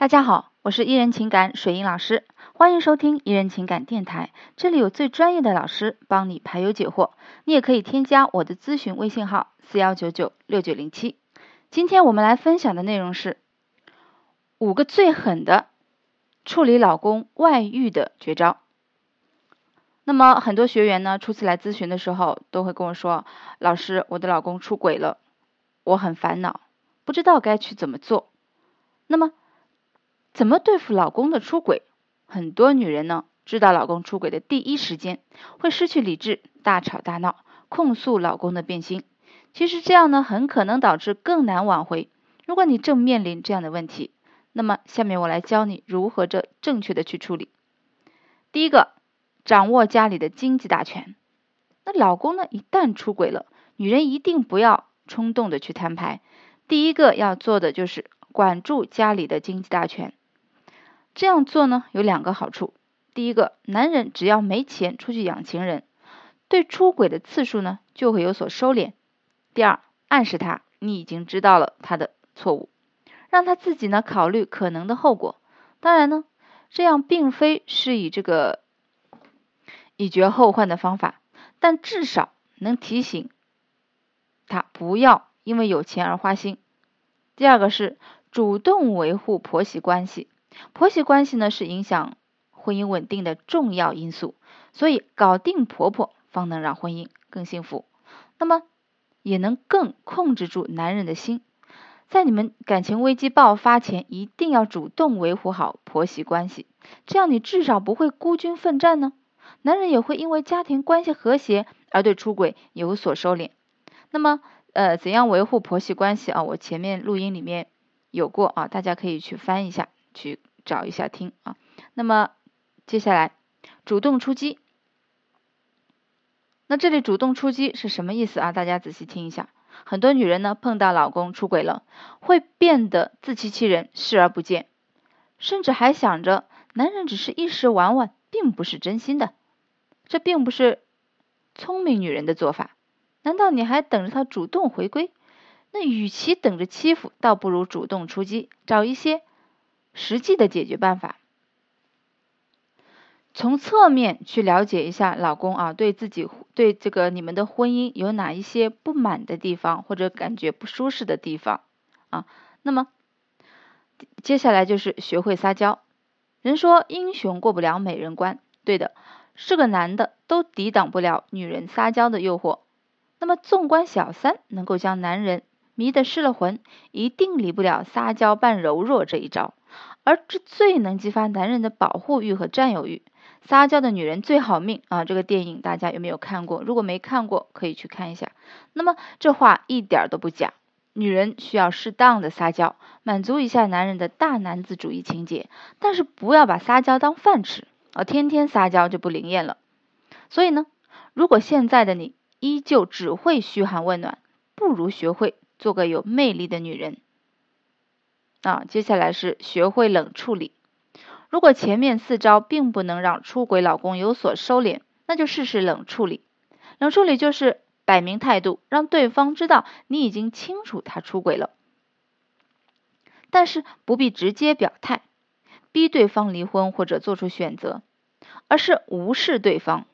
大家好，我是伊人情感水英老师，欢迎收听伊人情感电台。这里有最专业的老师帮你排忧解惑，你也可以添加我的咨询微信号四幺九九六九零七。今天我们来分享的内容是五个最狠的处理老公外遇的绝招。那么很多学员呢，初次来咨询的时候，都会跟我说：“老师，我的老公出轨了，我很烦恼，不知道该去怎么做。”那么，怎么对付老公的出轨？很多女人呢，知道老公出轨的第一时间，会失去理智，大吵大闹，控诉老公的变心。其实这样呢，很可能导致更难挽回。如果你正面临这样的问题，那么下面我来教你如何这正确的去处理。第一个。掌握家里的经济大权，那老公呢？一旦出轨了，女人一定不要冲动的去摊牌。第一个要做的就是管住家里的经济大权。这样做呢，有两个好处。第一个，男人只要没钱出去养情人，对出轨的次数呢就会有所收敛。第二，暗示他你已经知道了他的错误，让他自己呢考虑可能的后果。当然呢，这样并非是以这个。以绝后患的方法，但至少能提醒他不要因为有钱而花心。第二个是主动维护婆媳关系，婆媳关系呢是影响婚姻稳定的重要因素，所以搞定婆婆方能让婚姻更幸福，那么也能更控制住男人的心。在你们感情危机爆发前，一定要主动维护好婆媳关系，这样你至少不会孤军奋战呢。男人也会因为家庭关系和谐而对出轨有所收敛。那么，呃，怎样维护婆媳关系啊？我前面录音里面有过啊，大家可以去翻一下，去找一下听啊。那么，接下来主动出击。那这里主动出击是什么意思啊？大家仔细听一下。很多女人呢，碰到老公出轨了，会变得自欺欺人、视而不见，甚至还想着男人只是一时玩玩，并不是真心的。这并不是聪明女人的做法，难道你还等着他主动回归？那与其等着欺负，倒不如主动出击，找一些实际的解决办法。从侧面去了解一下老公啊，对自己对这个你们的婚姻有哪一些不满的地方，或者感觉不舒适的地方啊？那么接下来就是学会撒娇。人说英雄过不了美人关，对的。是个男的都抵挡不了女人撒娇的诱惑，那么纵观小三能够将男人迷得失了魂，一定离不了撒娇扮柔弱这一招。而这最能激发男人的保护欲和占有欲。撒娇的女人最好命啊！这个电影大家有没有看过？如果没看过，可以去看一下。那么这话一点都不假，女人需要适当的撒娇，满足一下男人的大男子主义情节，但是不要把撒娇当饭吃。啊，天天撒娇就不灵验了。所以呢，如果现在的你依旧只会嘘寒问暖，不如学会做个有魅力的女人。啊，接下来是学会冷处理。如果前面四招并不能让出轨老公有所收敛，那就试试冷处理。冷处理就是摆明态度，让对方知道你已经清楚他出轨了，但是不必直接表态。逼对方离婚或者做出选择，而是无视对方。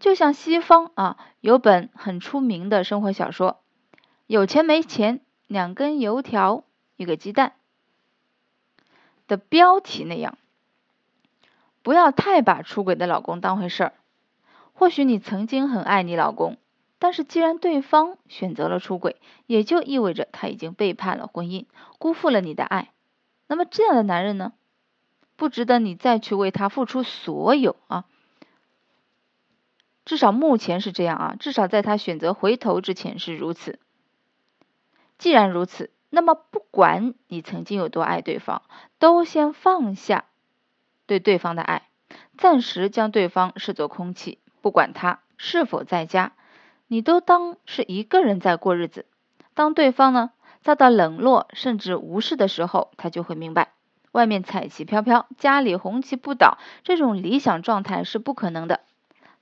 就像西方啊，有本很出名的生活小说《有钱没钱两根油条一个鸡蛋》的标题那样，不要太把出轨的老公当回事儿。或许你曾经很爱你老公，但是既然对方选择了出轨，也就意味着他已经背叛了婚姻，辜负了你的爱。那么这样的男人呢？不值得你再去为他付出所有啊！至少目前是这样啊，至少在他选择回头之前是如此。既然如此，那么不管你曾经有多爱对方，都先放下对对方的爱，暂时将对方视作空气，不管他是否在家，你都当是一个人在过日子。当对方呢遭到冷落甚至无视的时候，他就会明白。外面彩旗飘飘，家里红旗不倒，这种理想状态是不可能的。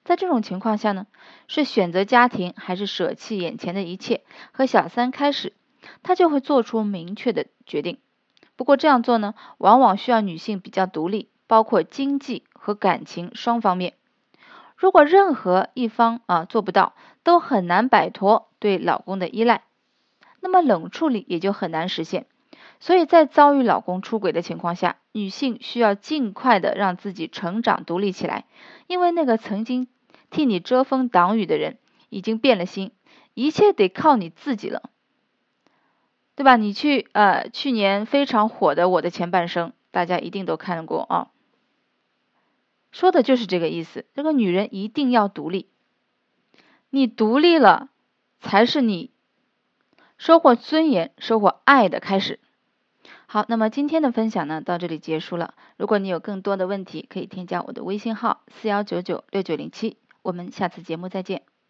在这种情况下呢，是选择家庭还是舍弃眼前的一切和小三开始，他就会做出明确的决定。不过这样做呢，往往需要女性比较独立，包括经济和感情双方面。如果任何一方啊做不到，都很难摆脱对老公的依赖，那么冷处理也就很难实现。所以在遭遇老公出轨的情况下，女性需要尽快的让自己成长独立起来，因为那个曾经替你遮风挡雨的人已经变了心，一切得靠你自己了，对吧？你去呃，去年非常火的《我的前半生》，大家一定都看过啊，说的就是这个意思。这个女人一定要独立，你独立了，才是你收获尊严、收获爱的开始。好，那么今天的分享呢，到这里结束了。如果你有更多的问题，可以添加我的微信号四幺九九六九零七。我们下次节目再见。